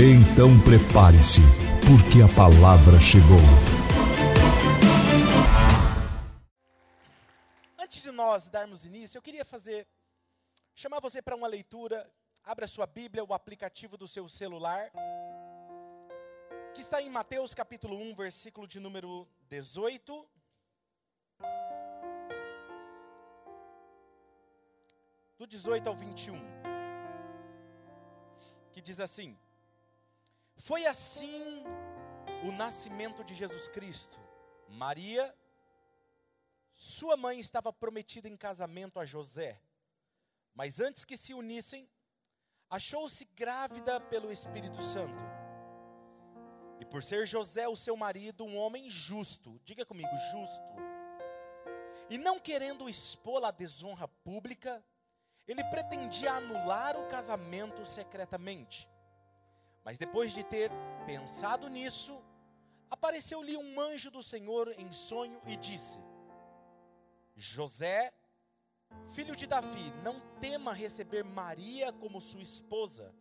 Então prepare-se, porque a palavra chegou. Antes de nós darmos início, eu queria fazer chamar você para uma leitura. Abra sua Bíblia, o aplicativo do seu celular, que está em Mateus capítulo 1, versículo de número 18. Do 18 ao 21. Que diz assim: foi assim o nascimento de Jesus Cristo. Maria, sua mãe, estava prometida em casamento a José, mas antes que se unissem, achou-se grávida pelo Espírito Santo. E por ser José, o seu marido, um homem justo, diga comigo, justo, e não querendo expô-la à desonra pública, ele pretendia anular o casamento secretamente. Mas depois de ter pensado nisso, apareceu-lhe um anjo do Senhor em sonho e disse: José, filho de Davi, não tema receber Maria como sua esposa,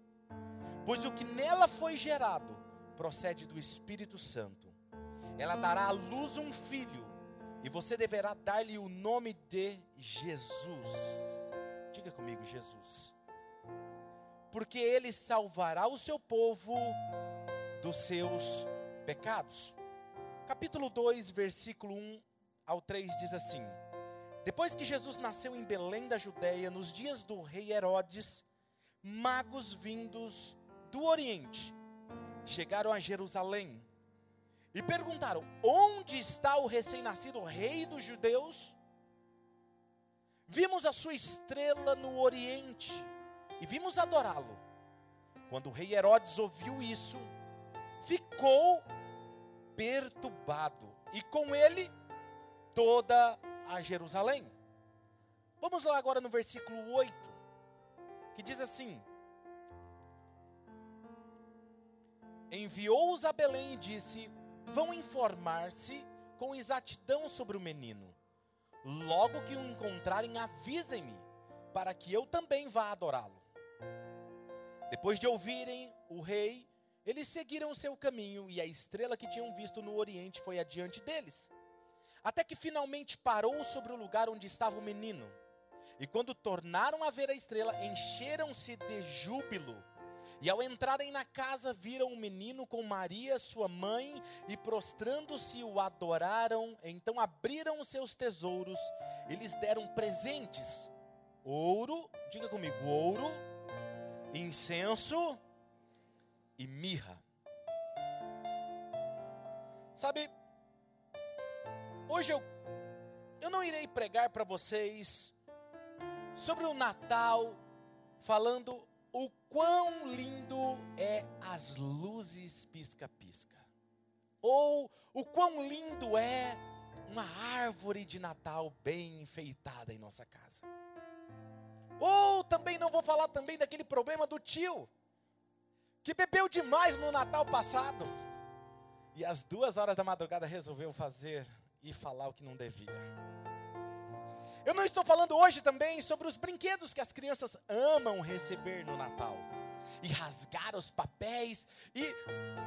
pois o que nela foi gerado procede do Espírito Santo. Ela dará à luz um filho, e você deverá dar-lhe o nome de Jesus. Diga comigo, Jesus porque ele salvará o seu povo dos seus pecados. Capítulo 2, versículo 1 ao 3 diz assim: Depois que Jesus nasceu em Belém da Judéia, nos dias do rei Herodes, magos vindos do Oriente chegaram a Jerusalém e perguntaram: Onde está o recém-nascido rei dos judeus? Vimos a sua estrela no Oriente e vimos adorá-lo. Quando o rei Herodes ouviu isso, ficou perturbado, e com ele toda a Jerusalém. Vamos lá agora no versículo 8, que diz assim: Enviou-os a Belém e disse: Vão informar-se com exatidão sobre o menino. Logo que o encontrarem, avisem-me, para que eu também vá adorá-lo. Depois de ouvirem o rei, eles seguiram o seu caminho e a estrela que tinham visto no oriente foi adiante deles. Até que finalmente parou sobre o lugar onde estava o menino. E quando tornaram a ver a estrela, encheram-se de júbilo. E ao entrarem na casa, viram o menino com Maria, sua mãe, e prostrando-se o adoraram. Então abriram os seus tesouros e lhes deram presentes: ouro, diga comigo, ouro, incenso e mirra. Sabe, hoje eu, eu não irei pregar para vocês sobre o Natal, falando o quão lindo é as luzes pisca-pisca, ou o quão lindo é uma árvore de Natal bem enfeitada em nossa casa. Ou também não vou falar também daquele problema do tio, que bebeu demais no Natal passado. E às duas horas da madrugada resolveu fazer e falar o que não devia. Eu não estou falando hoje também sobre os brinquedos que as crianças amam receber no Natal. E rasgar os papéis e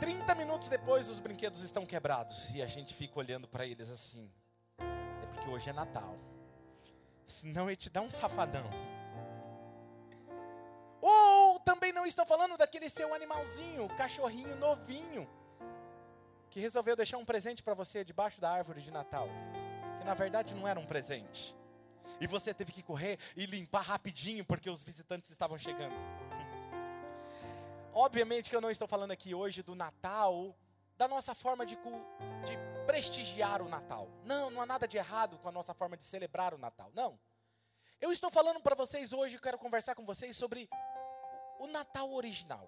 30 minutos depois os brinquedos estão quebrados e a gente fica olhando para eles assim. É porque hoje é Natal. Senão ele te dá um safadão. Também não estou falando daquele seu animalzinho, cachorrinho novinho, que resolveu deixar um presente para você debaixo da árvore de Natal, que na verdade não era um presente. E você teve que correr e limpar rapidinho porque os visitantes estavam chegando. Obviamente que eu não estou falando aqui hoje do Natal, da nossa forma de, de prestigiar o Natal. Não, não há nada de errado com a nossa forma de celebrar o Natal. Não. Eu estou falando para vocês hoje, quero conversar com vocês sobre o Natal original.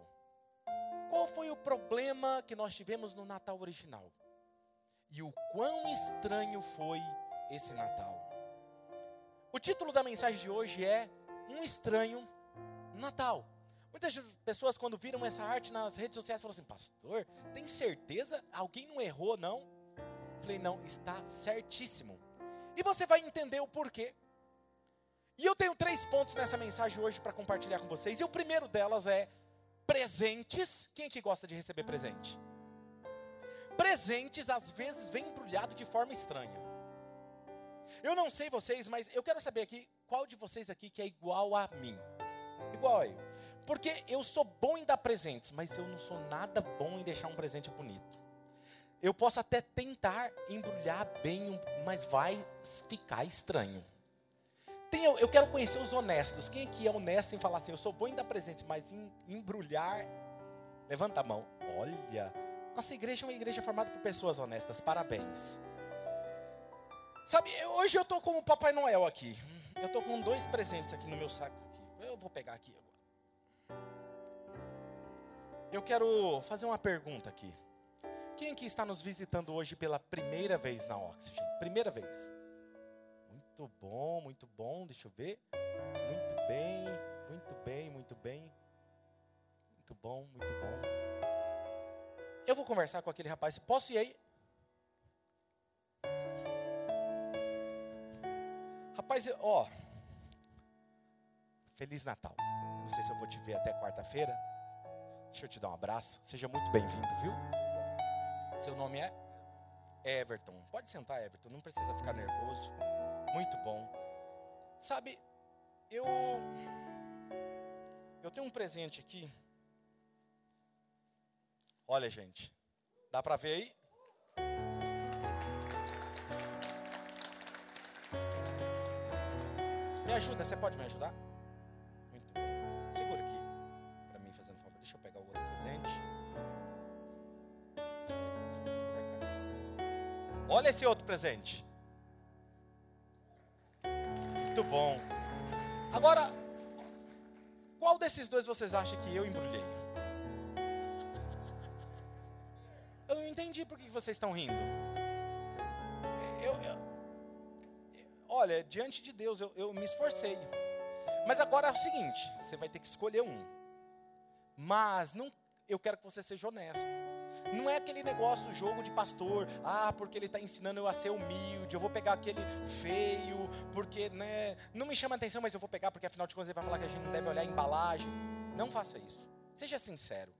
qual foi o problema que nós tivemos no Natal original. E o quão estranho foi esse Natal. O título da mensagem de hoje é Um Estranho Natal. Muitas pessoas, quando viram essa arte nas redes sociais, falam assim: Pastor, tem certeza? Alguém não errou, não? Falei: Não, está certíssimo. E você vai entender o porquê. E eu tenho três pontos nessa mensagem hoje para compartilhar com vocês. E o primeiro delas é presentes. Quem que gosta de receber presente? Presentes às vezes vem embrulhado de forma estranha. Eu não sei vocês, mas eu quero saber aqui qual de vocês aqui que é igual a mim. Igual a eu. Porque eu sou bom em dar presentes, mas eu não sou nada bom em deixar um presente bonito. Eu posso até tentar embrulhar bem, mas vai ficar estranho. Tem, eu, quero conhecer os honestos. Quem aqui é honesto em falar assim, eu sou bom em dar presentes, mas em embrulhar. Levanta a mão. Olha, nossa igreja é uma igreja formada por pessoas honestas. Parabéns. Sabe, hoje eu estou como o Papai Noel aqui. Eu estou com dois presentes aqui no meu saco. Aqui. Eu vou pegar aqui agora. Eu quero fazer uma pergunta aqui. Quem aqui está nos visitando hoje pela primeira vez na Oxygen? Primeira vez. Muito bom, muito bom. Deixa eu ver. Muito bem, muito bem, muito bem. Muito bom, muito bom. Eu vou conversar com aquele rapaz. Posso ir aí? Rapaz, ó. Feliz Natal. Não sei se eu vou te ver até quarta-feira. Deixa eu te dar um abraço. Seja muito bem-vindo, viu? Seu nome é Everton. Pode sentar, Everton. Não precisa ficar nervoso. Muito bom. Sabe, eu eu tenho um presente aqui. Olha, gente. Dá para ver aí? Me ajuda, você pode me ajudar? Muito bom. Segura aqui para mim, fazendo favor. Deixa eu pegar o outro presente. Olha esse outro presente. Muito bom. Agora, qual desses dois vocês acham que eu embrulhei? Eu não entendi por que vocês estão rindo. Eu, eu, olha, diante de Deus, eu, eu me esforcei. Mas agora é o seguinte: você vai ter que escolher um. Mas não, eu quero que você seja honesto. Não é aquele negócio, jogo de pastor, ah, porque ele está ensinando eu a ser humilde, eu vou pegar aquele feio, porque né, não me chama atenção, mas eu vou pegar, porque afinal de contas ele vai falar que a gente não deve olhar a embalagem. Não faça isso. Seja sincero.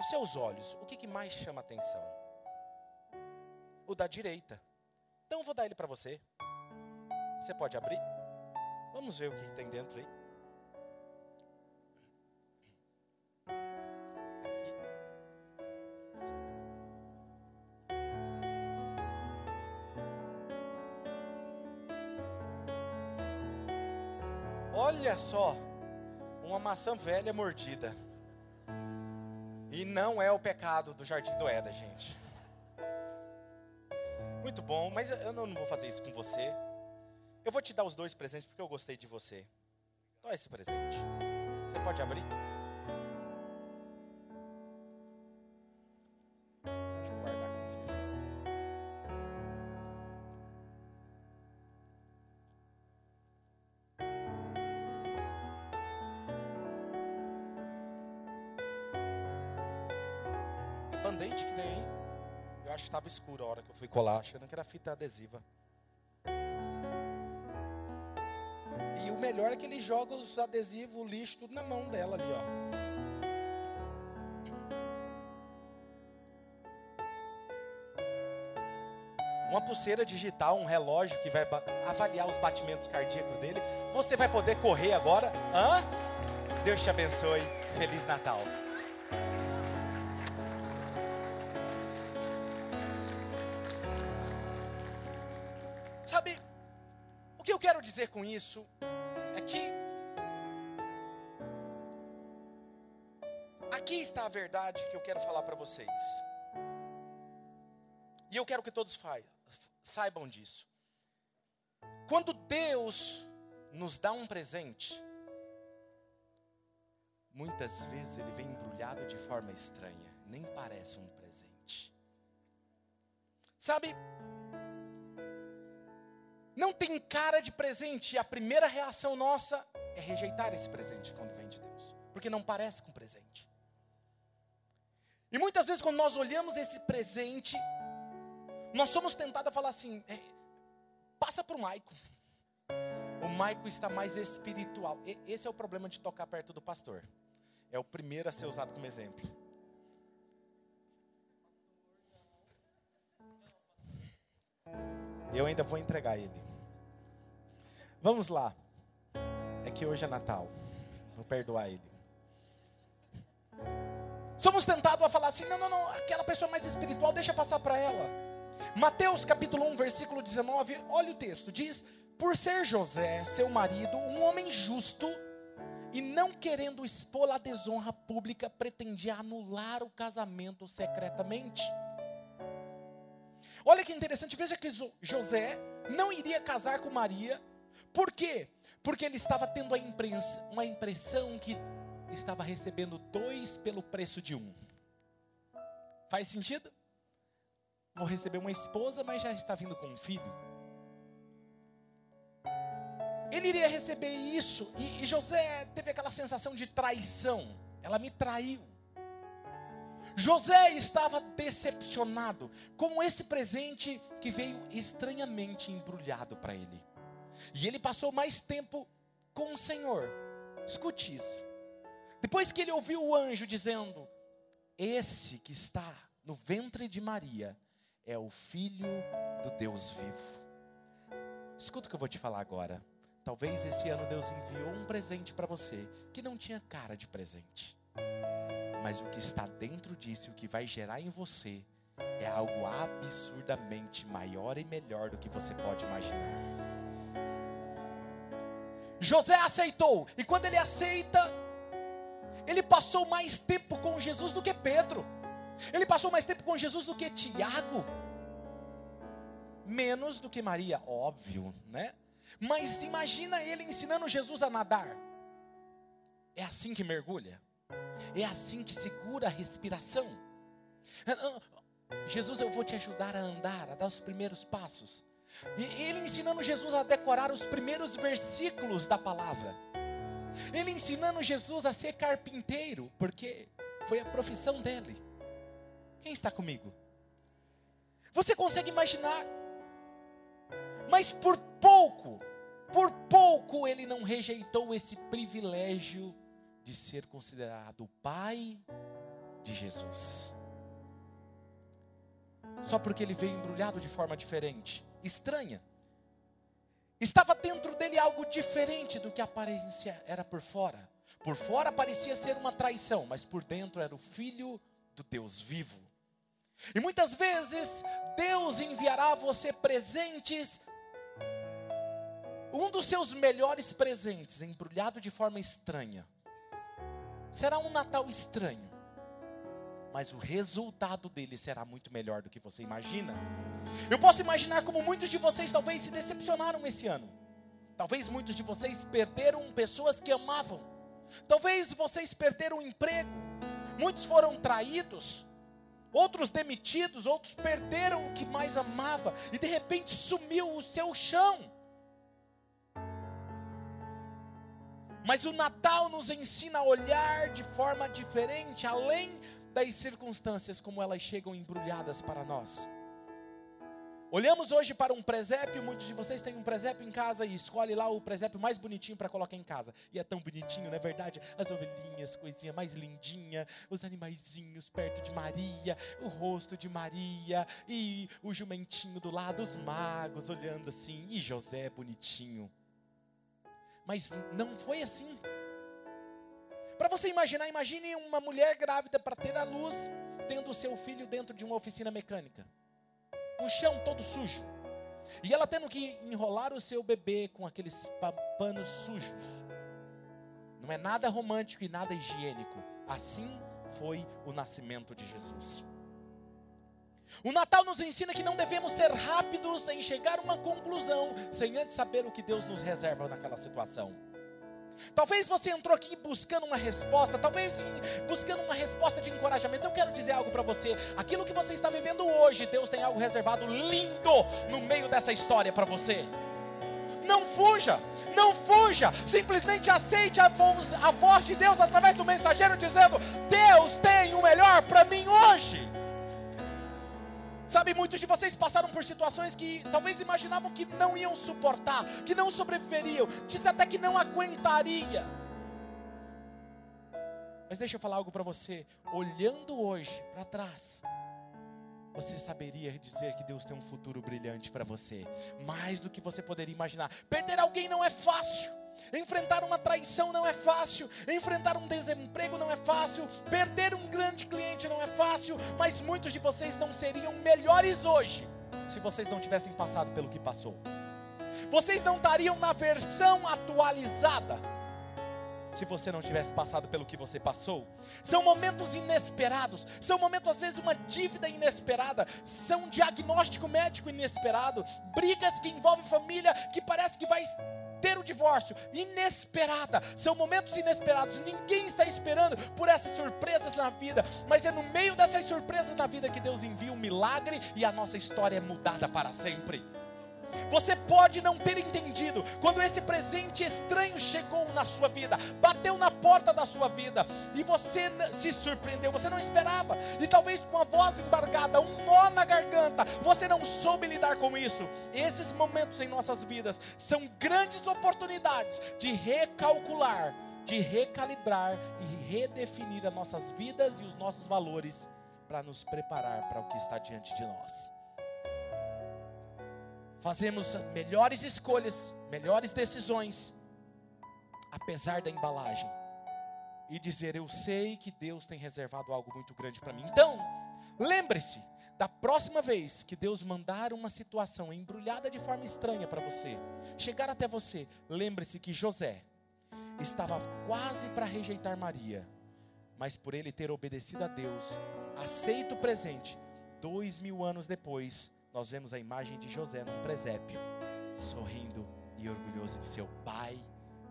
Os seus olhos, o que, que mais chama atenção? O da direita. Então eu vou dar ele para você. Você pode abrir? Vamos ver o que, que tem dentro aí. Só, uma maçã velha mordida. E não é o pecado do jardim do Éden, gente. Muito bom, mas eu não vou fazer isso com você. Eu vou te dar os dois presentes porque eu gostei de você. Olha esse presente. Você pode abrir? Estava escuro a hora que eu fui colar, achando que era fita adesiva. E o melhor é que ele joga os adesivos, o lixo, tudo na mão dela ali, ó. Uma pulseira digital, um relógio que vai avaliar os batimentos cardíacos dele. Você vai poder correr agora? Hã? Deus te abençoe. Feliz Natal. Com isso é que aqui está a verdade que eu quero falar para vocês. E eu quero que todos saibam disso. Quando Deus nos dá um presente, muitas vezes ele vem embrulhado de forma estranha. nem parece um presente. Sabe, não tem cara de presente, e a primeira reação nossa é rejeitar esse presente quando vem de Deus, porque não parece com presente. E muitas vezes, quando nós olhamos esse presente, nós somos tentados a falar assim: é, passa para o Maico. O Maico está mais espiritual. E, esse é o problema de tocar perto do pastor. É o primeiro a ser usado como exemplo. Eu ainda vou entregar ele. Vamos lá. É que hoje é Natal. Vou perdoar ele. Somos tentados a falar assim: não, não, não, aquela pessoa mais espiritual, deixa passar para ela. Mateus capítulo 1, versículo 19, olha o texto: diz: Por ser José, seu marido, um homem justo, e não querendo expô-la à desonra pública, pretendia anular o casamento secretamente. Olha que interessante, veja que José não iria casar com Maria, por quê? Porque ele estava tendo uma impressão que estava recebendo dois pelo preço de um. Faz sentido? Vou receber uma esposa, mas já está vindo com um filho. Ele iria receber isso, e, e José teve aquela sensação de traição. Ela me traiu. José estava decepcionado com esse presente que veio estranhamente embrulhado para ele. E ele passou mais tempo com o Senhor. Escute isso. Depois que ele ouviu o anjo dizendo: Esse que está no ventre de Maria é o filho do Deus vivo. Escuta o que eu vou te falar agora. Talvez esse ano Deus enviou um presente para você que não tinha cara de presente. Mas o que está dentro disso, o que vai gerar em você, é algo absurdamente maior e melhor do que você pode imaginar. José aceitou, e quando ele aceita, ele passou mais tempo com Jesus do que Pedro, ele passou mais tempo com Jesus do que Tiago, menos do que Maria, óbvio, né? Mas imagina ele ensinando Jesus a nadar. É assim que mergulha, é assim que segura a respiração. Jesus, eu vou te ajudar a andar, a dar os primeiros passos. E ele ensinando Jesus a decorar os primeiros versículos da palavra. Ele ensinando Jesus a ser carpinteiro, porque foi a profissão dele. Quem está comigo? Você consegue imaginar? Mas por pouco, por pouco ele não rejeitou esse privilégio de ser considerado o pai de Jesus. Só porque ele veio embrulhado de forma diferente estranha. Estava dentro dele algo diferente do que a aparência era por fora. Por fora parecia ser uma traição, mas por dentro era o filho do Deus vivo. E muitas vezes Deus enviará a você presentes. Um dos seus melhores presentes, embrulhado de forma estranha, será um Natal estranho mas o resultado dele será muito melhor do que você imagina. Eu posso imaginar como muitos de vocês talvez se decepcionaram esse ano. Talvez muitos de vocês perderam pessoas que amavam. Talvez vocês perderam o emprego. Muitos foram traídos. Outros demitidos, outros perderam o que mais amava e de repente sumiu o seu chão. Mas o Natal nos ensina a olhar de forma diferente, além das circunstâncias como elas chegam embrulhadas para nós. Olhamos hoje para um presépio, muitos de vocês têm um presépio em casa e escolhe lá o presépio mais bonitinho para colocar em casa. E é tão bonitinho, não é verdade? As ovelhinhas, coisinha mais lindinha, os animaizinhos perto de Maria, o rosto de Maria e o jumentinho do lado, os magos olhando assim, e José bonitinho. Mas não foi assim. Para você imaginar, imagine uma mulher grávida para ter a luz, tendo o seu filho dentro de uma oficina mecânica. Um chão todo sujo. E ela tendo que enrolar o seu bebê com aqueles panos sujos. Não é nada romântico e nada higiênico. Assim foi o nascimento de Jesus. O Natal nos ensina que não devemos ser rápidos em chegar a uma conclusão sem antes saber o que Deus nos reserva naquela situação. Talvez você entrou aqui buscando uma resposta, talvez buscando uma resposta de encorajamento. Eu quero dizer algo para você. Aquilo que você está vivendo hoje, Deus tem algo reservado lindo no meio dessa história para você. Não fuja, não fuja. Simplesmente aceite a voz, a voz de Deus através do mensageiro dizendo: Deus tem o melhor para mim hoje. Sabe, muitos de vocês passaram por situações que talvez imaginavam que não iam suportar, que não sobreviveriam, disse até que não aguentaria. Mas deixa eu falar algo para você, olhando hoje para trás, você saberia dizer que Deus tem um futuro brilhante para você, mais do que você poderia imaginar. Perder alguém não é fácil. Enfrentar uma traição não é fácil, enfrentar um desemprego não é fácil, perder um grande cliente não é fácil, mas muitos de vocês não seriam melhores hoje se vocês não tivessem passado pelo que passou. Vocês não estariam na versão atualizada se você não tivesse passado pelo que você passou. São momentos inesperados, são momentos às vezes uma dívida inesperada, são um diagnóstico médico inesperado, brigas que envolvem família que parece que vai ter o divórcio, inesperada, são momentos inesperados, ninguém está esperando por essas surpresas na vida, mas é no meio dessas surpresas na vida que Deus envia um milagre e a nossa história é mudada para sempre. Você pode não ter entendido quando esse presente estranho chegou na sua vida, bateu na porta da sua vida e você se surpreendeu, você não esperava, e talvez com a voz embargada, um nó na garganta, você não soube lidar com isso. Esses momentos em nossas vidas são grandes oportunidades de recalcular, de recalibrar e redefinir as nossas vidas e os nossos valores para nos preparar para o que está diante de nós fazemos melhores escolhas, melhores decisões, apesar da embalagem, e dizer: Eu sei que Deus tem reservado algo muito grande para mim. Então, lembre-se, da próxima vez que Deus mandar uma situação embrulhada de forma estranha para você, chegar até você, lembre-se que José estava quase para rejeitar Maria, mas por ele ter obedecido a Deus, aceito o presente, dois mil anos depois, nós vemos a imagem de José num presépio, sorrindo e orgulhoso de seu pai,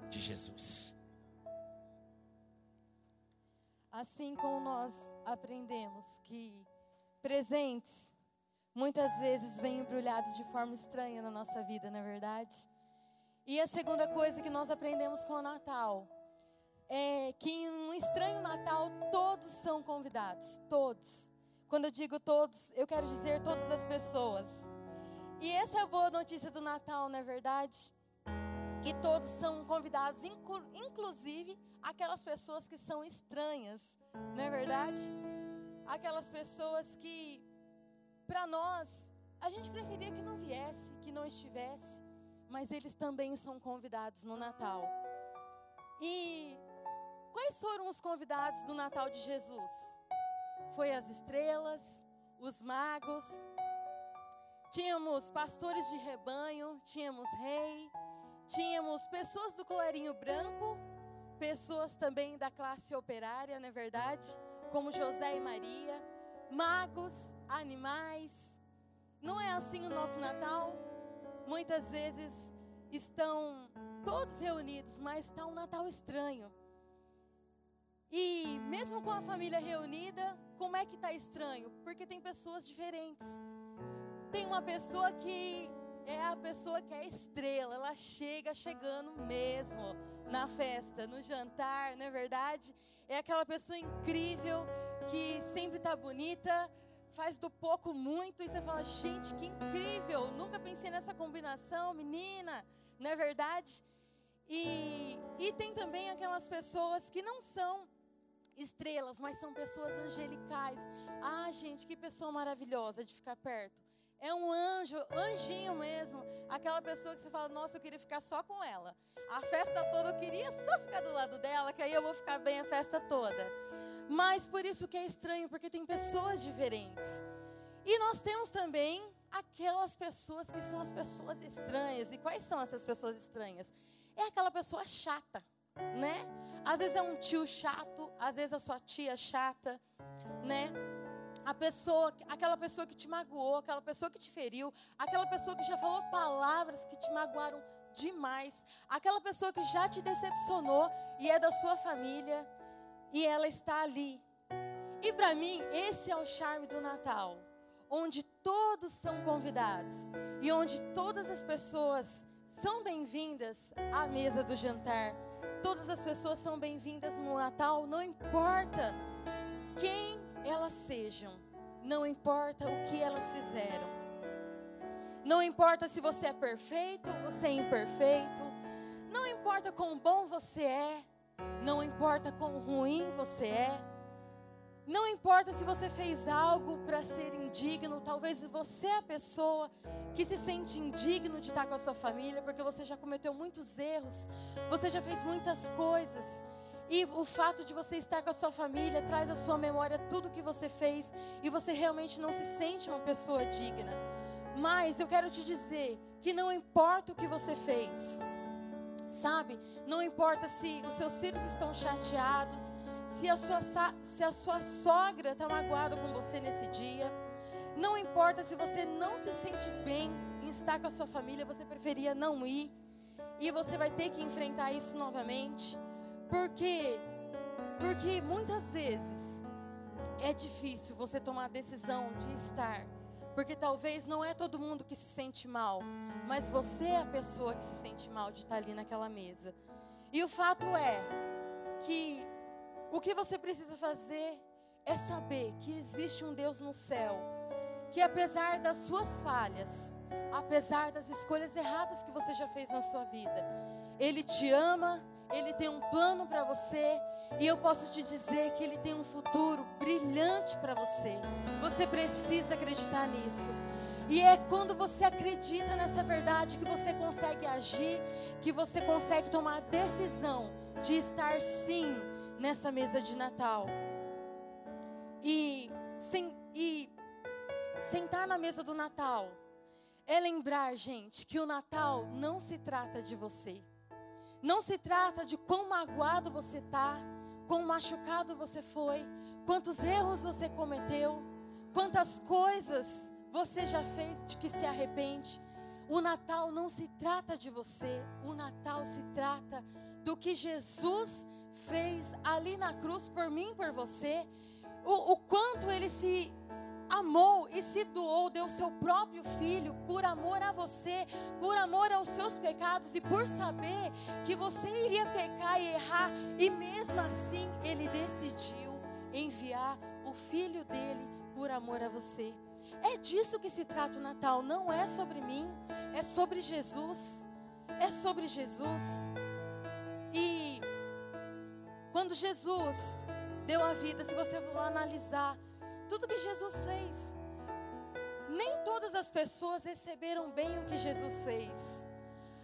de Jesus. Assim como nós aprendemos que presentes muitas vezes vêm embrulhados de forma estranha na nossa vida, não é verdade? E a segunda coisa que nós aprendemos com o Natal é que em um estranho Natal todos são convidados, todos. Quando eu digo todos, eu quero dizer todas as pessoas. E essa é a boa notícia do Natal, não é verdade? Que todos são convidados, inclusive aquelas pessoas que são estranhas, não é verdade? Aquelas pessoas que, para nós, a gente preferia que não viesse, que não estivesse, mas eles também são convidados no Natal. E quais foram os convidados do Natal de Jesus? Foi as estrelas, os magos, tínhamos pastores de rebanho, tínhamos rei, tínhamos pessoas do colarinho branco, pessoas também da classe operária, não é verdade? Como José e Maria, magos, animais. Não é assim o nosso Natal? Muitas vezes estão todos reunidos, mas está um Natal estranho. E mesmo com a família reunida, como é que está estranho? Porque tem pessoas diferentes. Tem uma pessoa que é a pessoa que é estrela, ela chega chegando mesmo na festa, no jantar, não é verdade? É aquela pessoa incrível que sempre está bonita, faz do pouco muito e você fala, gente, que incrível, nunca pensei nessa combinação, menina, não é verdade? E, e tem também aquelas pessoas que não são estrelas, mas são pessoas angelicais. Ah, gente, que pessoa maravilhosa de ficar perto. É um anjo, anjinho mesmo. Aquela pessoa que você fala, nossa, eu queria ficar só com ela. A festa toda eu queria só ficar do lado dela, que aí eu vou ficar bem a festa toda. Mas por isso que é estranho, porque tem pessoas diferentes. E nós temos também aquelas pessoas que são as pessoas estranhas. E quais são essas pessoas estranhas? É aquela pessoa chata né? Às vezes é um tio chato, às vezes a sua tia chata, né? A pessoa, aquela pessoa que te magoou, aquela pessoa que te feriu, aquela pessoa que já falou palavras que te magoaram demais. Aquela pessoa que já te decepcionou e é da sua família e ela está ali. E para mim, esse é o charme do Natal, onde todos são convidados e onde todas as pessoas são bem-vindas à mesa do jantar. Todas as pessoas são bem-vindas no Natal, não importa quem elas sejam, não importa o que elas fizeram. Não importa se você é perfeito ou você é imperfeito. Não importa quão bom você é. Não importa quão ruim você é. Não importa se você fez algo para ser indigno, talvez você é a pessoa que se sente indigno de estar com a sua família, porque você já cometeu muitos erros, você já fez muitas coisas. E o fato de você estar com a sua família traz à sua memória tudo que você fez e você realmente não se sente uma pessoa digna. Mas eu quero te dizer que não importa o que você fez, sabe? Não importa se os seus filhos estão chateados, se a sua, se a sua sogra está magoada com você nesse dia. Não importa se você não se sente bem em estar com a sua família, você preferia não ir. E você vai ter que enfrentar isso novamente. Porque porque muitas vezes é difícil você tomar a decisão de estar porque talvez não é todo mundo que se sente mal, mas você é a pessoa que se sente mal de estar ali naquela mesa. E o fato é que o que você precisa fazer é saber que existe um Deus no céu, que apesar das suas falhas, apesar das escolhas erradas que você já fez na sua vida, Ele te ama, Ele tem um plano para você e eu posso te dizer que Ele tem um futuro brilhante para você. Você precisa acreditar nisso. E é quando você acredita nessa verdade que você consegue agir, que você consegue tomar a decisão de estar sim nessa mesa de Natal. E, sem, e sentar na mesa do Natal é lembrar, gente, que o Natal não se trata de você. Não se trata de quão magoado você está quão machucado você foi, quantos erros você cometeu, quantas coisas você já fez de que se arrepende. O Natal não se trata de você, o Natal se trata do que Jesus fez ali na cruz por mim, por você, o, o quanto ele se amou e se doou, deu seu próprio filho por amor a você, por amor aos seus pecados e por saber que você iria pecar e errar, e mesmo assim ele decidiu enviar o filho dele por amor a você. É disso que se trata o Natal, não é sobre mim, é sobre Jesus. É sobre Jesus. E quando Jesus deu a vida, se você for analisar tudo que Jesus fez. Nem todas as pessoas receberam bem o que Jesus fez.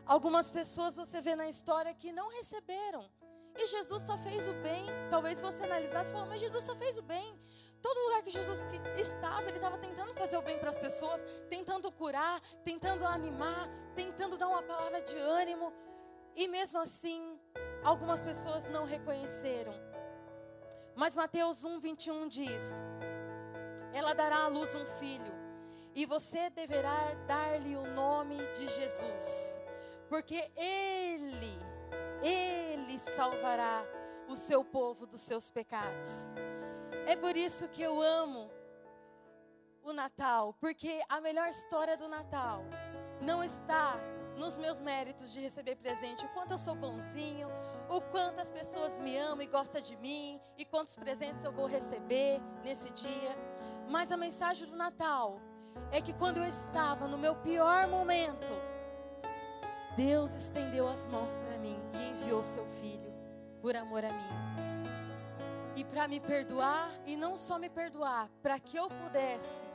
Algumas pessoas você vê na história que não receberam. E Jesus só fez o bem. Talvez você analisasse e falasse, mas Jesus só fez o bem. Todo lugar que Jesus estava, ele estava tentando fazer o bem para as pessoas, tentando curar, tentando animar, tentando dar uma palavra de ânimo. E mesmo assim, algumas pessoas não reconheceram. Mas Mateus 1, 21 diz: ela dará à luz um filho, e você deverá dar-lhe o nome de Jesus, porque ele, ele salvará o seu povo dos seus pecados. É por isso que eu amo o Natal, porque a melhor história do Natal não está nos meus méritos de receber presente, o quanto eu sou bonzinho, o quanto as pessoas me amam e gostam de mim, e quantos presentes eu vou receber nesse dia. Mas a mensagem do Natal é que quando eu estava no meu pior momento, Deus estendeu as mãos para mim e enviou seu filho por amor a mim. E para me perdoar, e não só me perdoar, para que eu pudesse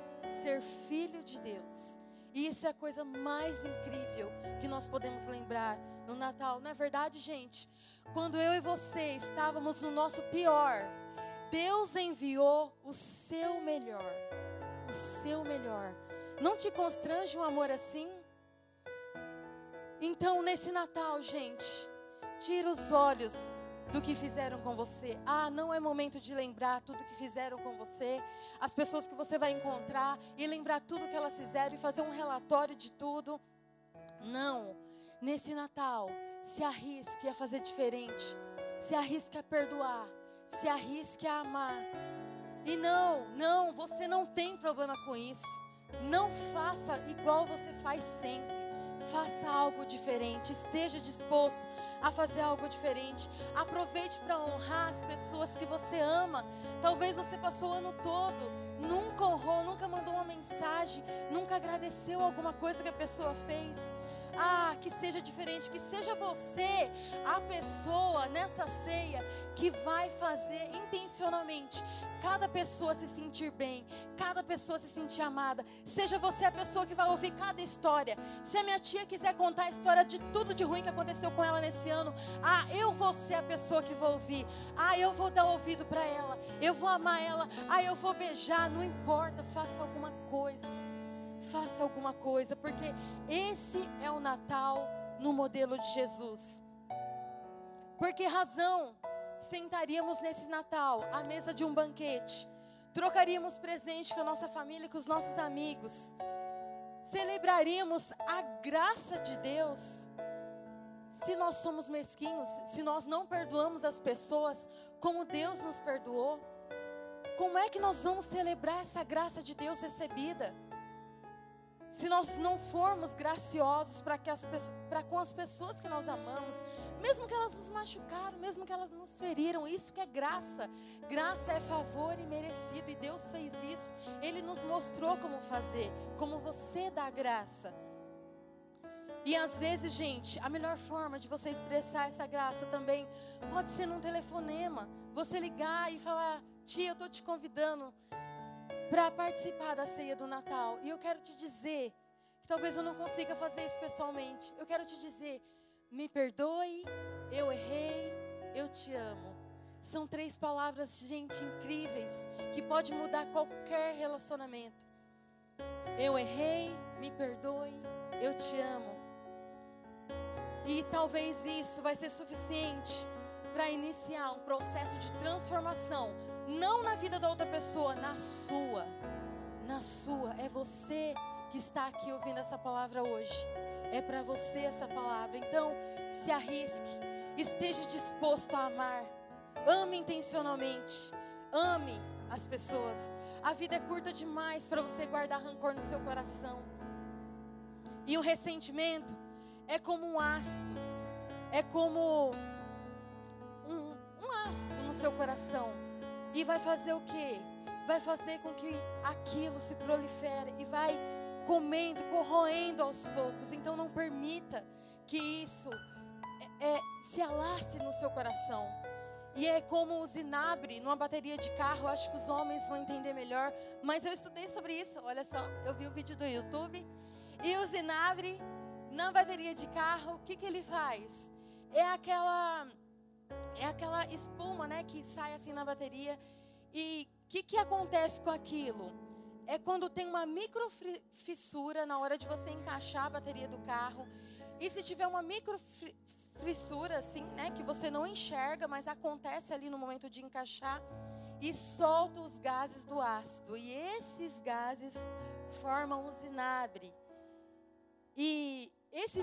ser filho de Deus. E isso é a coisa mais incrível que nós podemos lembrar no Natal. Não é verdade, gente? Quando eu e você estávamos no nosso pior, Deus enviou o seu melhor. O seu melhor. Não te constrange um amor assim? Então, nesse Natal, gente, tira os olhos do que fizeram com você. Ah, não é momento de lembrar tudo que fizeram com você, as pessoas que você vai encontrar e lembrar tudo que elas fizeram e fazer um relatório de tudo. Não. nesse Natal, se arrisque a fazer diferente, se arrisque a perdoar, se arrisque a amar. E não, não, você não tem problema com isso. Não faça igual você faz sempre. Faça algo diferente, esteja disposto a fazer algo diferente. Aproveite para honrar as pessoas que você ama. Talvez você passou o ano todo, nunca honrou, nunca mandou uma mensagem, nunca agradeceu alguma coisa que a pessoa fez. Ah, que seja diferente, que seja você a pessoa nessa ceia que vai fazer intencionalmente cada pessoa se sentir bem, cada pessoa se sentir amada. Seja você a pessoa que vai ouvir cada história. Se a minha tia quiser contar a história de tudo de ruim que aconteceu com ela nesse ano, ah, eu vou ser a pessoa que vou ouvir. Ah, eu vou dar ouvido para ela. Eu vou amar ela. Ah, eu vou beijar. Não importa, faça alguma coisa faça alguma coisa, porque esse é o Natal no modelo de Jesus. Por que razão sentaríamos nesse Natal à mesa de um banquete? Trocaríamos presente com a nossa família, com os nossos amigos. Celebraríamos a graça de Deus. Se nós somos mesquinhos, se nós não perdoamos as pessoas como Deus nos perdoou, como é que nós vamos celebrar essa graça de Deus recebida? Se nós não formos graciosos para com as pessoas que nós amamos, mesmo que elas nos machucaram, mesmo que elas nos feriram, isso que é graça. Graça é favor e merecido, e Deus fez isso. Ele nos mostrou como fazer, como você dá graça. E às vezes, gente, a melhor forma de você expressar essa graça também pode ser num telefonema. Você ligar e falar: Tia, eu estou te convidando para participar da ceia do Natal. E eu quero te dizer que talvez eu não consiga fazer isso pessoalmente. Eu quero te dizer, me perdoe, eu errei, eu te amo. São três palavras, gente, incríveis, que pode mudar qualquer relacionamento. Eu errei, me perdoe, eu te amo. E talvez isso vai ser suficiente para iniciar um processo de transformação não na vida da outra pessoa, na sua. Na sua. É você que está aqui ouvindo essa palavra hoje. É para você essa palavra. Então, se arrisque. Esteja disposto a amar. Ame intencionalmente. Ame as pessoas. A vida é curta demais para você guardar rancor no seu coração. E o ressentimento é como um ácido. É como um, um ácido no seu coração e vai fazer o quê? Vai fazer com que aquilo se prolifere e vai comendo, corroendo aos poucos. Então não permita que isso é, é, se alace no seu coração. E é como o zinabre numa bateria de carro, acho que os homens vão entender melhor, mas eu estudei sobre isso. Olha só, eu vi o vídeo do YouTube. E o zinabre na bateria de carro, o que, que ele faz? É aquela é aquela espuma, né, que sai assim na bateria. E o que, que acontece com aquilo? É quando tem uma micro fissura na hora de você encaixar a bateria do carro. E se tiver uma micro fissura assim, né, que você não enxerga, mas acontece ali no momento de encaixar e solta os gases do ácido. E esses gases formam o zinabre. E esse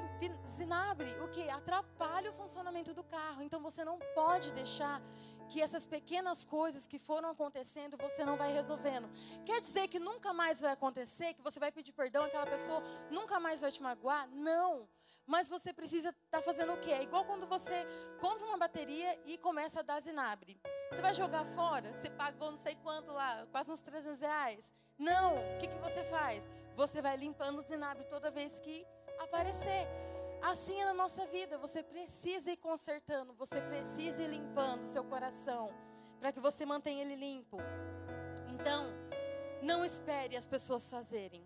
zinabre, o que? Atrapalha o funcionamento do carro. Então você não pode deixar que essas pequenas coisas que foram acontecendo, você não vai resolvendo. Quer dizer que nunca mais vai acontecer, que você vai pedir perdão, aquela pessoa nunca mais vai te magoar? Não. Mas você precisa estar tá fazendo o quê? É igual quando você compra uma bateria e começa a dar zinabre. Você vai jogar fora? Você pagou não sei quanto lá, quase uns 300 reais. Não. O que, que você faz? Você vai limpando o zinabre toda vez que aparecer. Assim é na nossa vida, você precisa ir consertando, você precisa ir limpando seu coração, para que você mantenha ele limpo. Então, não espere as pessoas fazerem.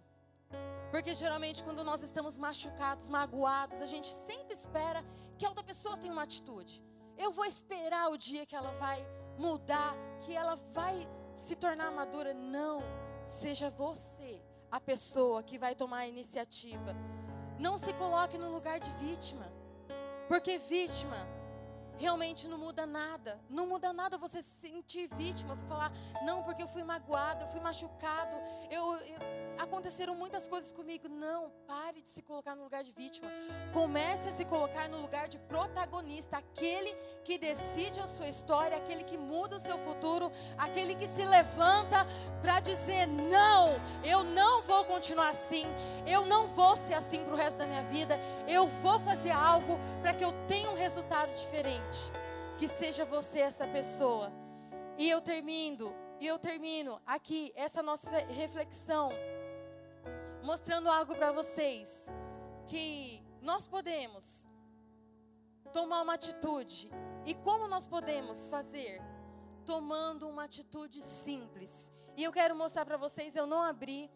Porque geralmente quando nós estamos machucados, magoados, a gente sempre espera que a outra pessoa tenha uma atitude. Eu vou esperar o dia que ela vai mudar, que ela vai se tornar madura. Não, seja você a pessoa que vai tomar a iniciativa. Não se coloque no lugar de vítima. Porque vítima realmente não muda nada. Não muda nada você se sentir vítima, falar, não, porque eu fui magoado, eu fui machucado, eu, eu, aconteceram muitas coisas comigo. Não, pare de se colocar no lugar de vítima. Comece a se colocar no lugar de protagonista, aquele que decide a sua história, aquele que muda o seu futuro, aquele que se levanta para dizer: não, eu não vou continuar assim, eu não vou ser assim para o resto da minha vida, eu vou fazer algo para que eu tenha um resultado diferente que seja você essa pessoa. E eu termino, e eu termino aqui essa nossa reflexão mostrando algo para vocês que nós podemos tomar uma atitude. E como nós podemos fazer? Tomando uma atitude simples. E eu quero mostrar para vocês, eu não abri.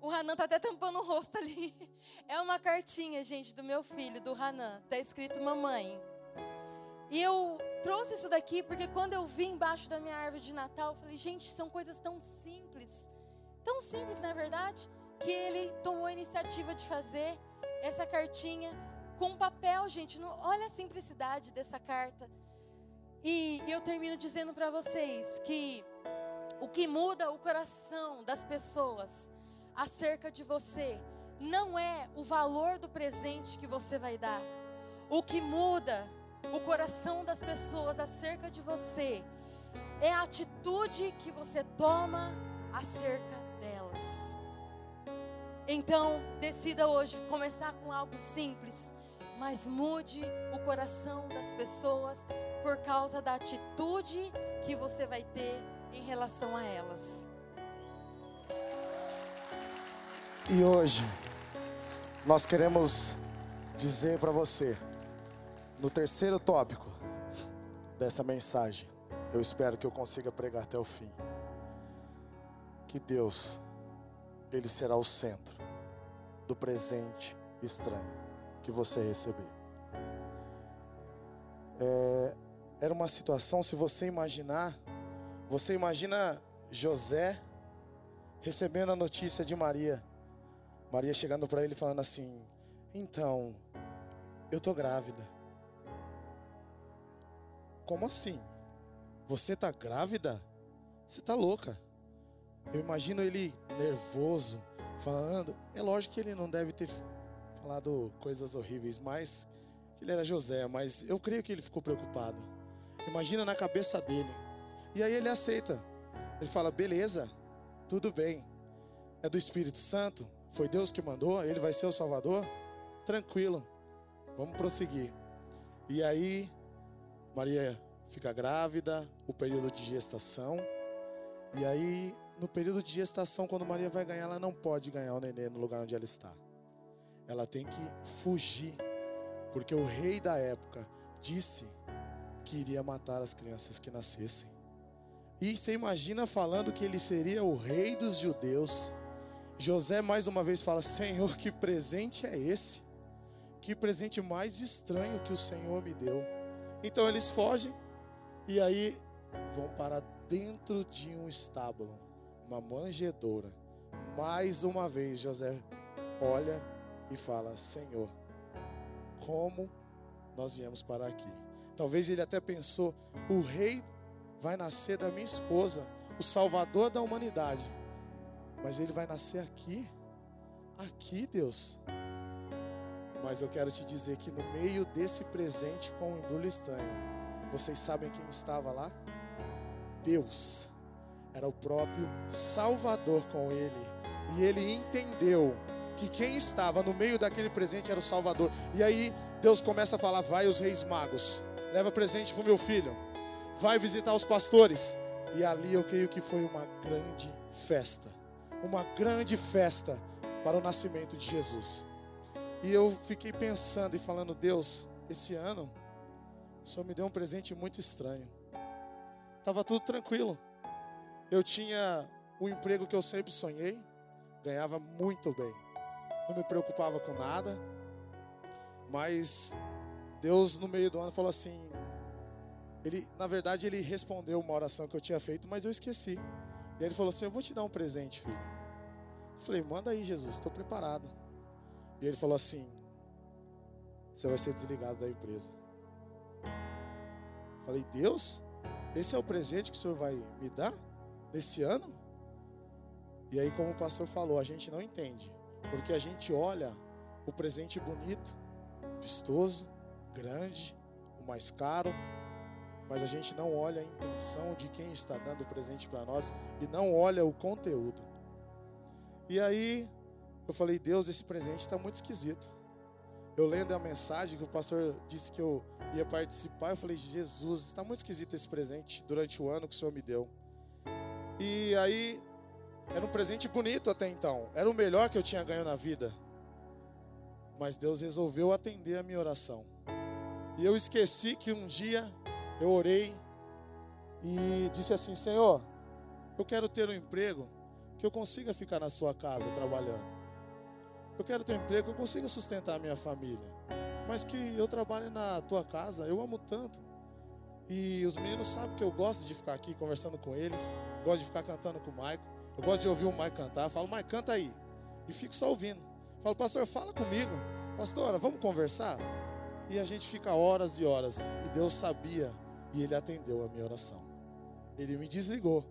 O Hanan tá até tampando o rosto ali. É uma cartinha, gente, do meu filho, do Hanan. Tá escrito mamãe. E eu trouxe isso daqui porque quando eu vi embaixo da minha árvore de Natal, eu falei, gente, são coisas tão simples. Tão simples, na verdade, que ele tomou a iniciativa de fazer essa cartinha com papel, gente. olha a simplicidade dessa carta. E eu termino dizendo para vocês que o que muda o coração das pessoas acerca de você não é o valor do presente que você vai dar. O que muda o coração das pessoas acerca de você é a atitude que você toma acerca delas. Então, decida hoje começar com algo simples, mas mude o coração das pessoas por causa da atitude que você vai ter em relação a elas. E hoje nós queremos dizer para você no terceiro tópico dessa mensagem, eu espero que eu consiga pregar até o fim. Que Deus, Ele será o centro do presente estranho que você receber. É, era uma situação, se você imaginar, você imagina José recebendo a notícia de Maria. Maria chegando para ele falando assim: Então, eu tô grávida. Como assim? Você está grávida? Você está louca. Eu imagino ele nervoso, falando. É lógico que ele não deve ter falado coisas horríveis, mas ele era José, mas eu creio que ele ficou preocupado. Imagina na cabeça dele. E aí ele aceita. Ele fala: beleza, tudo bem. É do Espírito Santo? Foi Deus que mandou? Ele vai ser o Salvador? Tranquilo, vamos prosseguir. E aí Maria fica grávida, o período de gestação. E aí, no período de gestação, quando Maria vai ganhar, ela não pode ganhar o neném no lugar onde ela está. Ela tem que fugir, porque o rei da época disse que iria matar as crianças que nascessem. E você imagina falando que ele seria o rei dos judeus. José mais uma vez fala: Senhor, que presente é esse? Que presente mais estranho que o Senhor me deu. Então eles fogem e aí vão para dentro de um estábulo, uma manjedoura. Mais uma vez José olha e fala: Senhor, como nós viemos para aqui? Talvez ele até pensou: o rei vai nascer da minha esposa, o salvador da humanidade. Mas ele vai nascer aqui? Aqui, Deus. Mas eu quero te dizer que no meio desse presente com o embrulho estranho, vocês sabem quem estava lá? Deus. Era o próprio Salvador com ele. E ele entendeu que quem estava no meio daquele presente era o Salvador. E aí Deus começa a falar: vai os reis magos, leva presente para o meu filho, vai visitar os pastores. E ali eu creio que foi uma grande festa, uma grande festa para o nascimento de Jesus. E eu fiquei pensando e falando, Deus, esse ano o Senhor me deu um presente muito estranho. Tava tudo tranquilo. Eu tinha o emprego que eu sempre sonhei, ganhava muito bem. Não me preocupava com nada. Mas Deus no meio do ano falou assim, ele, na verdade, ele respondeu uma oração que eu tinha feito, mas eu esqueci. E ele falou assim: "Eu vou te dar um presente, filho". Eu falei: "Manda aí, Jesus, estou preparado". E ele falou assim: Você vai ser desligado da empresa. Falei, Deus, esse é o presente que o Senhor vai me dar nesse ano? E aí, como o pastor falou, a gente não entende, porque a gente olha o presente bonito, vistoso, grande, o mais caro, mas a gente não olha a intenção de quem está dando o presente para nós e não olha o conteúdo. E aí eu falei, Deus, esse presente está muito esquisito. Eu lendo a mensagem que o pastor disse que eu ia participar, eu falei, Jesus, está muito esquisito esse presente durante o ano que o Senhor me deu. E aí, era um presente bonito até então, era o melhor que eu tinha ganho na vida. Mas Deus resolveu atender a minha oração. E eu esqueci que um dia eu orei e disse assim: Senhor, eu quero ter um emprego que eu consiga ficar na sua casa trabalhando. Eu quero ter um emprego eu consiga sustentar a minha família. Mas que eu trabalhe na tua casa, eu amo tanto. E os meninos sabem que eu gosto de ficar aqui conversando com eles, gosto de ficar cantando com o Maico. Eu gosto de ouvir o Maico cantar. Eu falo, Maico, canta aí. E fico só ouvindo. Eu falo, pastor, fala comigo. Pastora, vamos conversar? E a gente fica horas e horas. E Deus sabia e Ele atendeu a minha oração. Ele me desligou.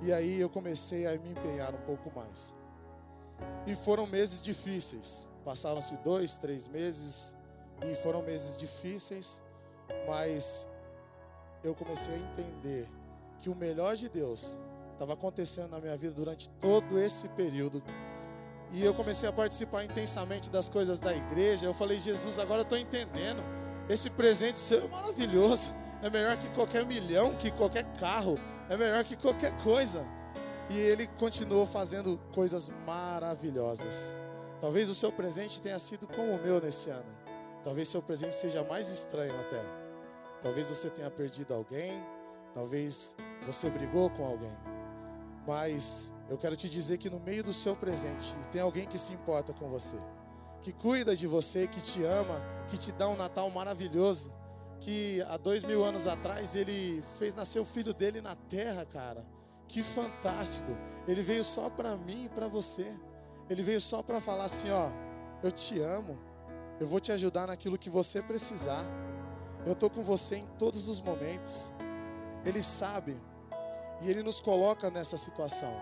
E aí eu comecei a me empenhar um pouco mais. E foram meses difíceis. Passaram-se dois, três meses. E foram meses difíceis. Mas eu comecei a entender que o melhor de Deus estava acontecendo na minha vida durante todo esse período. E eu comecei a participar intensamente das coisas da igreja. Eu falei, Jesus, agora estou entendendo. Esse presente seu é maravilhoso. É melhor que qualquer milhão, que qualquer carro. É melhor que qualquer coisa. E ele continuou fazendo coisas maravilhosas. Talvez o seu presente tenha sido como o meu nesse ano. Talvez seu presente seja mais estranho até. Talvez você tenha perdido alguém. Talvez você brigou com alguém. Mas eu quero te dizer que no meio do seu presente tem alguém que se importa com você, que cuida de você, que te ama, que te dá um Natal maravilhoso. Que há dois mil anos atrás ele fez nascer o filho dele na terra, cara. Que fantástico! Ele veio só para mim e para você. Ele veio só para falar assim: ó, eu te amo, eu vou te ajudar naquilo que você precisar. Eu estou com você em todos os momentos. Ele sabe e Ele nos coloca nessa situação.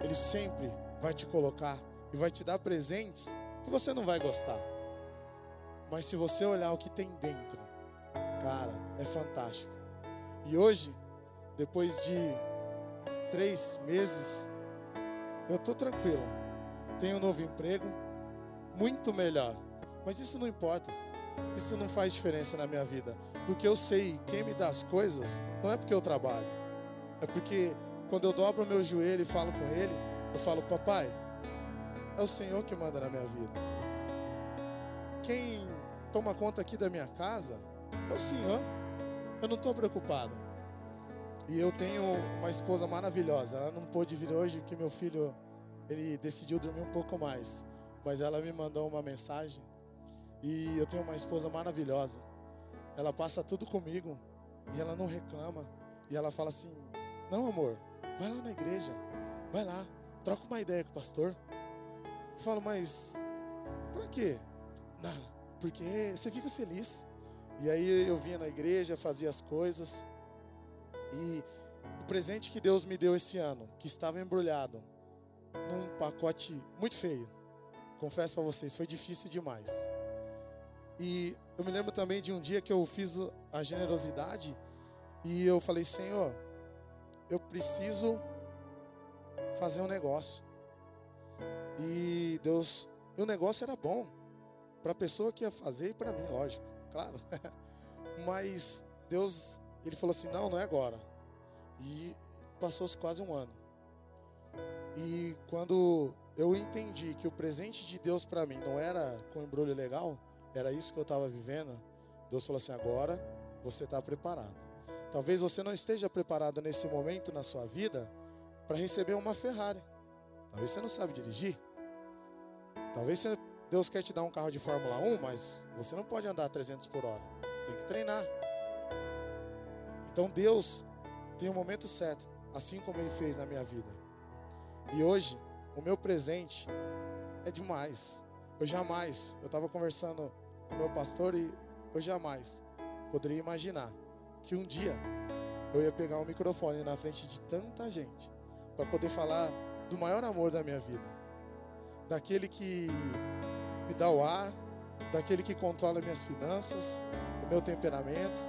Ele sempre vai te colocar e vai te dar presentes que você não vai gostar. Mas se você olhar o que tem dentro, cara, é fantástico. E hoje, depois de três meses, eu estou tranquilo. Tenho um novo emprego, muito melhor. Mas isso não importa. Isso não faz diferença na minha vida. Porque eu sei quem me dá as coisas não é porque eu trabalho é porque quando eu dobro meu joelho e falo com ele, eu falo, papai, é o Senhor que manda na minha vida. Quem toma conta aqui da minha casa é o Senhor. Eu não estou preocupado. E eu tenho uma esposa maravilhosa. Ela não pôde vir hoje porque meu filho ele decidiu dormir um pouco mais. Mas ela me mandou uma mensagem. E eu tenho uma esposa maravilhosa. Ela passa tudo comigo e ela não reclama. E ela fala assim: não, amor, vai lá na igreja, vai lá, troca uma ideia com o pastor. Eu falo, mas para quê? Não, porque você fica feliz. E aí eu vinha na igreja, fazia as coisas. E o presente que Deus me deu esse ano, que estava embrulhado num pacote muito feio. Confesso para vocês, foi difícil demais. E eu me lembro também de um dia que eu fiz a generosidade e eu falei, Senhor, eu preciso fazer um negócio. E Deus, e o negócio era bom para a pessoa que ia fazer e para mim, lógico, claro. Mas Deus, ele falou assim: "Não, não é agora". E passou-se quase um ano. E quando eu entendi que o presente de Deus para mim não era com embrulho legal, era isso que eu estava vivendo, Deus falou assim: agora você está preparado. Talvez você não esteja preparado nesse momento na sua vida para receber uma Ferrari. Talvez você não sabe dirigir. Talvez Deus quer te dar um carro de Fórmula 1, mas você não pode andar a 300 por hora. Você tem que treinar. Então Deus tem o um momento certo, assim como Ele fez na minha vida. E hoje, o meu presente é demais. Eu jamais, eu estava conversando com meu pastor e eu jamais poderia imaginar que um dia eu ia pegar um microfone na frente de tanta gente para poder falar do maior amor da minha vida, daquele que me dá o ar, daquele que controla minhas finanças, o meu temperamento,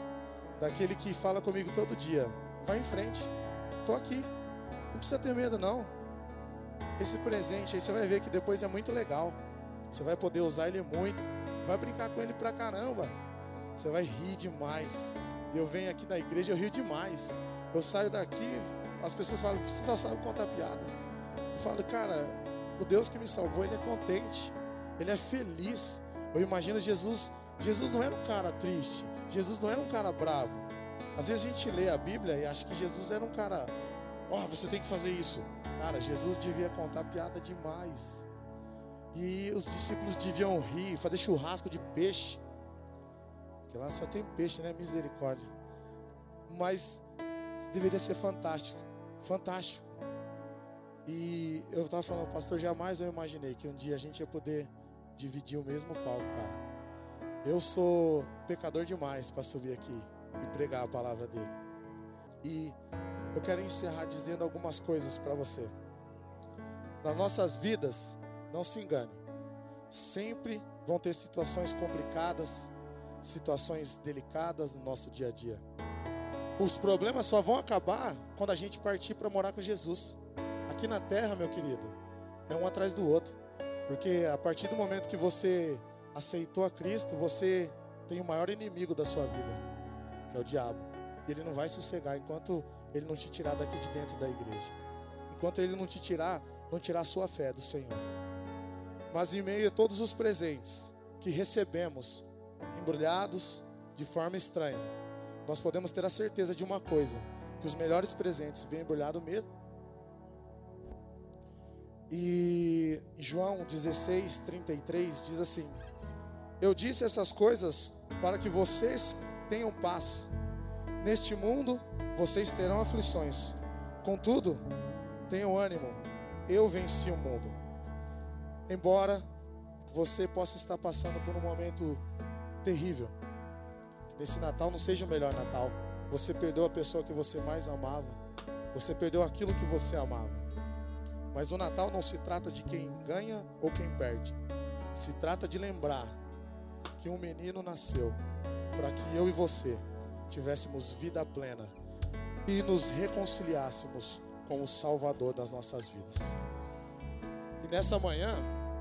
daquele que fala comigo todo dia. Vai em frente, tô aqui, não precisa ter medo não. Esse presente aí você vai ver que depois é muito legal. Você vai poder usar ele muito, vai brincar com ele pra caramba. Você vai rir demais. Eu venho aqui na igreja, eu rio demais. Eu saio daqui, as pessoas falam, você só sabe contar piada. Eu falo, cara, o Deus que me salvou, ele é contente, ele é feliz. Eu imagino Jesus, Jesus não era um cara triste, Jesus não era um cara bravo. Às vezes a gente lê a Bíblia e acha que Jesus era um cara, ó, oh, você tem que fazer isso. Cara, Jesus devia contar piada demais. E os discípulos deviam rir, fazer churrasco de peixe. Porque lá só tem peixe, né? Misericórdia. Mas deveria ser fantástico. Fantástico. E eu estava falando, pastor, jamais eu imaginei que um dia a gente ia poder dividir o mesmo palco, cara. Eu sou pecador demais para subir aqui e pregar a palavra dele. E eu quero encerrar dizendo algumas coisas para você. Nas nossas vidas, não se engane, sempre vão ter situações complicadas, situações delicadas no nosso dia a dia. Os problemas só vão acabar quando a gente partir para morar com Jesus. Aqui na terra, meu querido, é um atrás do outro. Porque a partir do momento que você aceitou a Cristo, você tem o maior inimigo da sua vida, que é o diabo. Ele não vai sossegar enquanto ele não te tirar daqui de dentro da igreja. Enquanto ele não te tirar, não tirar a sua fé do Senhor. Mas em meio a todos os presentes que recebemos, embrulhados de forma estranha, nós podemos ter a certeza de uma coisa: que os melhores presentes vêm embrulhados mesmo. E João 16, 33 diz assim: Eu disse essas coisas para que vocês tenham paz. Neste mundo vocês terão aflições. Contudo, tenham ânimo. Eu venci o mundo. Embora você possa estar passando por um momento terrível, nesse Natal não seja o melhor Natal. Você perdeu a pessoa que você mais amava. Você perdeu aquilo que você amava. Mas o Natal não se trata de quem ganha ou quem perde. Se trata de lembrar que um menino nasceu para que eu e você tivéssemos vida plena e nos reconciliássemos com o Salvador das nossas vidas. E nessa manhã,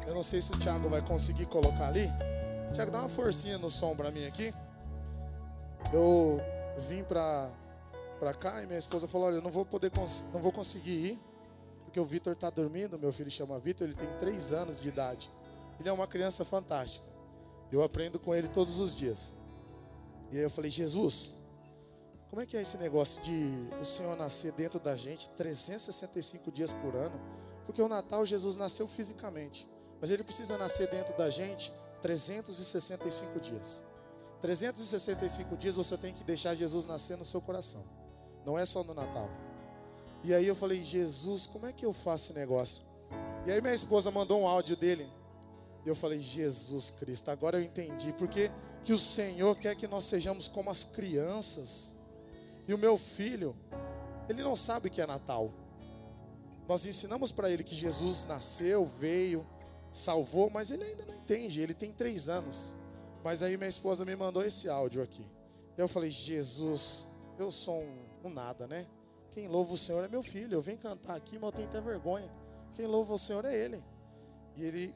eu não sei se o Thiago vai conseguir colocar ali. Thiago, dá uma forcinha no som para mim aqui. Eu vim para para cá e minha esposa falou: "Olha, eu não vou poder não vou conseguir ir, porque o Vitor está dormindo, meu filho chama Vitor, ele tem três anos de idade. Ele é uma criança fantástica. Eu aprendo com ele todos os dias. E aí eu falei: "Jesus, como é que é esse negócio de o Senhor nascer dentro da gente 365 dias por ano? Porque o Natal Jesus nasceu fisicamente, mas ele precisa nascer dentro da gente 365 dias. 365 dias você tem que deixar Jesus nascer no seu coração. Não é só no Natal. E aí eu falei, Jesus, como é que eu faço esse negócio? E aí minha esposa mandou um áudio dele. E eu falei, Jesus Cristo, agora eu entendi. Porque que o Senhor quer que nós sejamos como as crianças. E o meu filho, ele não sabe o que é Natal. Nós ensinamos para ele que Jesus nasceu, veio, salvou, mas ele ainda não entende. Ele tem três anos. Mas aí minha esposa me mandou esse áudio aqui. Eu falei, Jesus, eu sou um, um nada, né? Quem louva o Senhor é meu filho. Eu venho cantar aqui, mas eu tenho até vergonha. Quem louva o Senhor é ele. E ele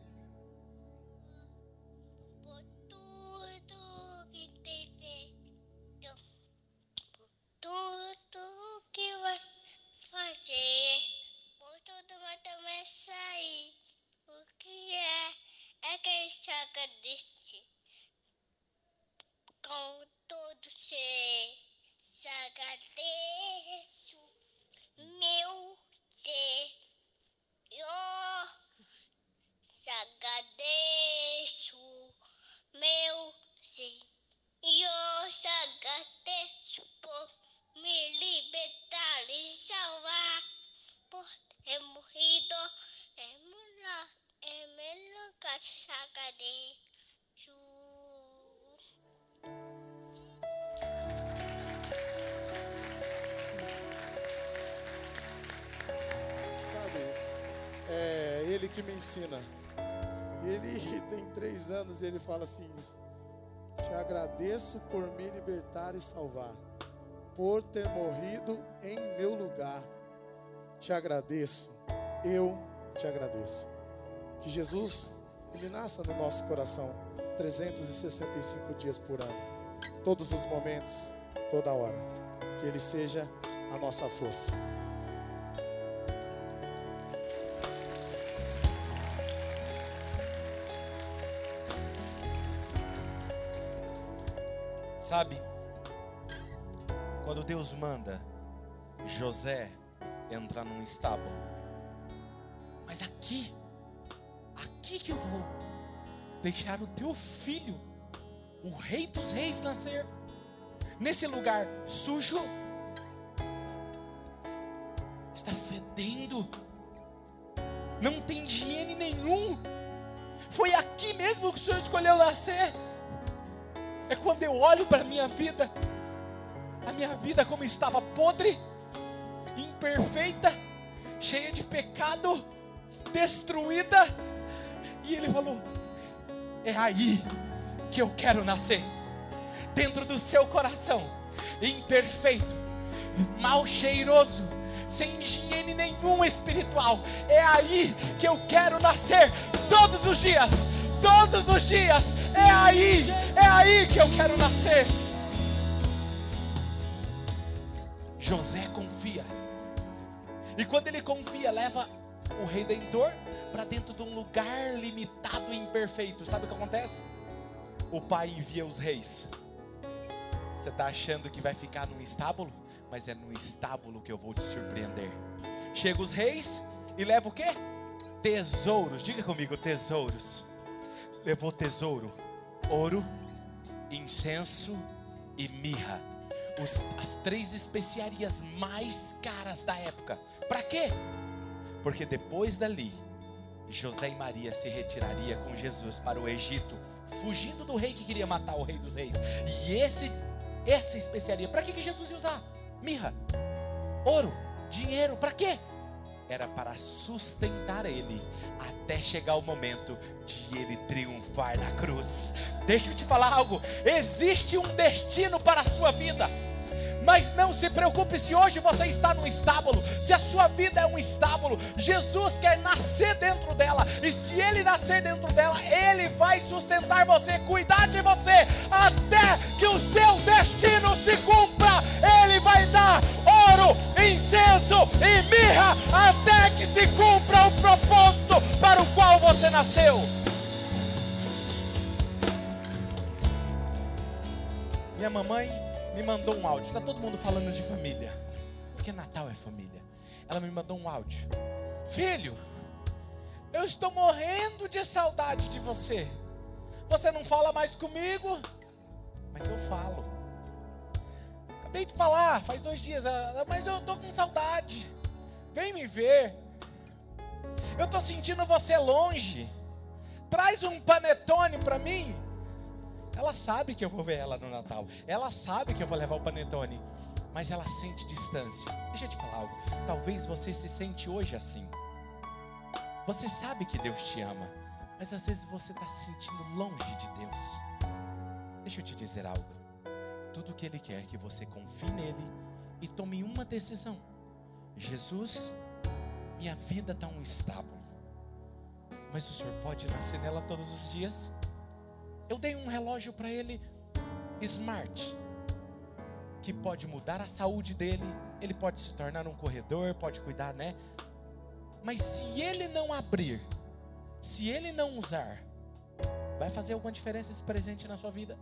ensina. Ele tem três anos e ele fala assim: Te agradeço por me libertar e salvar, por ter morrido em meu lugar. Te agradeço, eu te agradeço. Que Jesus, Ele nasça no nosso coração 365 dias por ano, todos os momentos, toda hora. Que Ele seja a nossa força. Sabe, quando Deus manda José entrar num estábulo, mas aqui, aqui que eu vou deixar o teu filho, o rei dos reis, nascer, nesse lugar sujo, está fedendo, não tem higiene nenhum, foi aqui mesmo que o Senhor escolheu nascer. É quando eu olho para a minha vida, a minha vida como estava podre, imperfeita, cheia de pecado, destruída, e Ele falou: É aí que eu quero nascer, dentro do seu coração, imperfeito, mal cheiroso, sem higiene nenhuma espiritual. É aí que eu quero nascer todos os dias, todos os dias é aí, aí que eu quero nascer. José confia. E quando ele confia, leva o redentor para dentro de um lugar limitado e imperfeito. Sabe o que acontece? O pai envia os reis. Você está achando que vai ficar num estábulo? Mas é no estábulo que eu vou te surpreender. Chega os reis e leva o quê? Tesouros. Diga comigo, tesouros. Levou tesouro ouro, incenso e mirra. Os, as três especiarias mais caras da época. Para quê? Porque depois dali, José e Maria se retiraria com Jesus para o Egito, fugindo do rei que queria matar o rei dos reis. E esse, essa especiaria, para que, que Jesus ia usar? Mirra, ouro, dinheiro, para quê? Era para sustentar ele até chegar o momento de ele triunfar na cruz. Deixa eu te falar algo: existe um destino para a sua vida. Mas não se preocupe se hoje você está no estábulo, se a sua vida é um estábulo, Jesus quer nascer dentro dela, e se Ele nascer dentro dela, Ele vai sustentar você, cuidar de você, até que o seu destino se cumpra. Ele vai dar ouro, incenso e mirra, até que se cumpra o propósito para o qual você nasceu. Minha mamãe me mandou um áudio. Está todo mundo falando de família. Porque Natal é família. Ela me mandou um áudio. Filho, eu estou morrendo de saudade de você. Você não fala mais comigo? Mas eu falo. Acabei de falar, faz dois dias, mas eu estou com saudade. Vem me ver. Eu estou sentindo você longe. Traz um panetone para mim. Ela sabe que eu vou ver ela no Natal. Ela sabe que eu vou levar o panetone. Mas ela sente distância. Deixa eu te falar algo. Talvez você se sente hoje assim. Você sabe que Deus te ama. Mas às vezes você está se sentindo longe de Deus. Deixa eu te dizer algo. Tudo que Ele quer que você confie nele e tome uma decisão. Jesus, minha vida está um estábulo. Mas o Senhor pode nascer nela todos os dias? Eu dei um relógio para ele smart, que pode mudar a saúde dele, ele pode se tornar um corredor, pode cuidar, né? Mas se ele não abrir, se ele não usar, vai fazer alguma diferença esse presente na sua vida?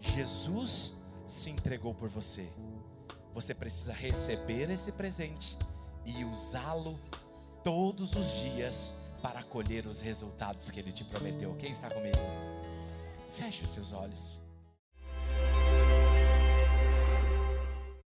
Jesus se entregou por você. Você precisa receber esse presente e usá-lo todos os dias para colher os resultados que Ele te prometeu. Quem está comigo? Feche os seus olhos.